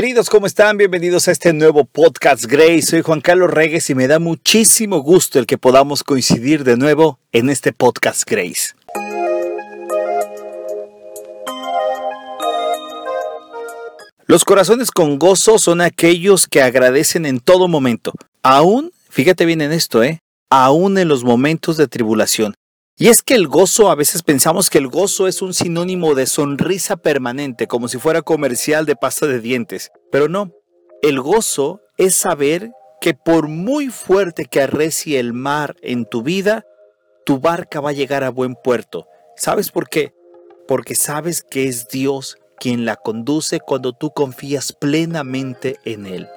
Queridos, ¿cómo están? Bienvenidos a este nuevo podcast Grace. Soy Juan Carlos Regues y me da muchísimo gusto el que podamos coincidir de nuevo en este podcast Grace. Los corazones con gozo son aquellos que agradecen en todo momento, aún, fíjate bien en esto, ¿eh? Aún en los momentos de tribulación. Y es que el gozo, a veces pensamos que el gozo es un sinónimo de sonrisa permanente, como si fuera comercial de pasta de dientes. Pero no, el gozo es saber que por muy fuerte que arrecie el mar en tu vida, tu barca va a llegar a buen puerto. ¿Sabes por qué? Porque sabes que es Dios quien la conduce cuando tú confías plenamente en Él.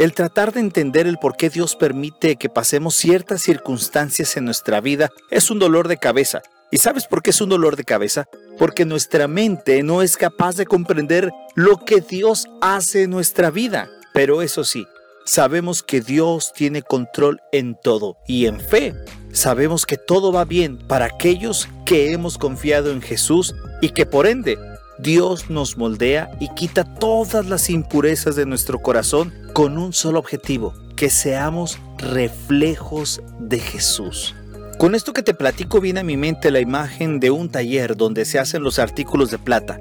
El tratar de entender el por qué Dios permite que pasemos ciertas circunstancias en nuestra vida es un dolor de cabeza. ¿Y sabes por qué es un dolor de cabeza? Porque nuestra mente no es capaz de comprender lo que Dios hace en nuestra vida. Pero eso sí, sabemos que Dios tiene control en todo y en fe sabemos que todo va bien para aquellos que hemos confiado en Jesús y que por ende Dios nos moldea y quita todas las impurezas de nuestro corazón con un solo objetivo, que seamos reflejos de Jesús. Con esto que te platico viene a mi mente la imagen de un taller donde se hacen los artículos de plata.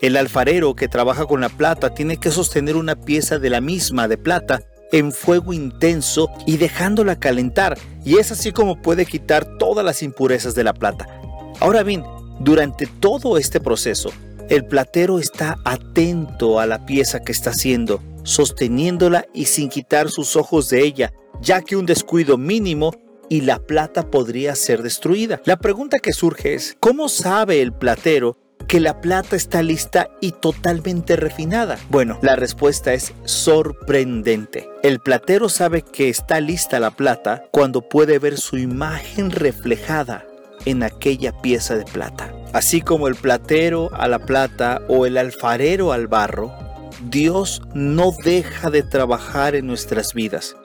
El alfarero que trabaja con la plata tiene que sostener una pieza de la misma de plata en fuego intenso y dejándola calentar, y es así como puede quitar todas las impurezas de la plata. Ahora bien, durante todo este proceso, el platero está atento a la pieza que está haciendo, sosteniéndola y sin quitar sus ojos de ella, ya que un descuido mínimo y la plata podría ser destruida. La pregunta que surge es, ¿cómo sabe el platero que la plata está lista y totalmente refinada? Bueno, la respuesta es sorprendente. El platero sabe que está lista la plata cuando puede ver su imagen reflejada en aquella pieza de plata. Así como el platero a la plata o el alfarero al barro, Dios no deja de trabajar en nuestras vidas.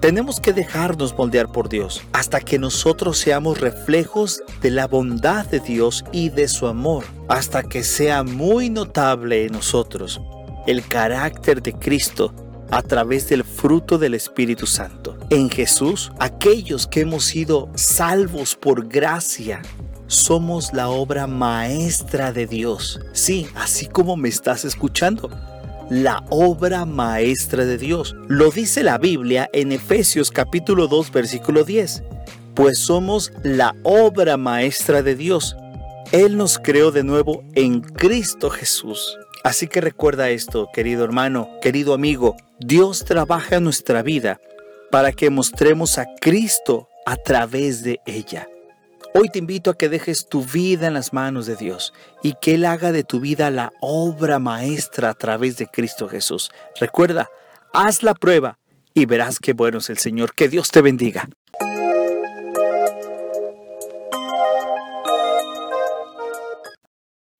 Tenemos que dejarnos moldear por Dios hasta que nosotros seamos reflejos de la bondad de Dios y de su amor, hasta que sea muy notable en nosotros el carácter de Cristo a través del fruto del Espíritu Santo. En Jesús, aquellos que hemos sido salvos por gracia, somos la obra maestra de Dios. Sí, así como me estás escuchando. La obra maestra de Dios. Lo dice la Biblia en Efesios capítulo 2 versículo 10. Pues somos la obra maestra de Dios. Él nos creó de nuevo en Cristo Jesús. Así que recuerda esto, querido hermano, querido amigo. Dios trabaja en nuestra vida para que mostremos a Cristo a través de ella. Hoy te invito a que dejes tu vida en las manos de Dios y que Él haga de tu vida la obra maestra a través de Cristo Jesús. Recuerda, haz la prueba y verás qué bueno es el Señor. Que Dios te bendiga.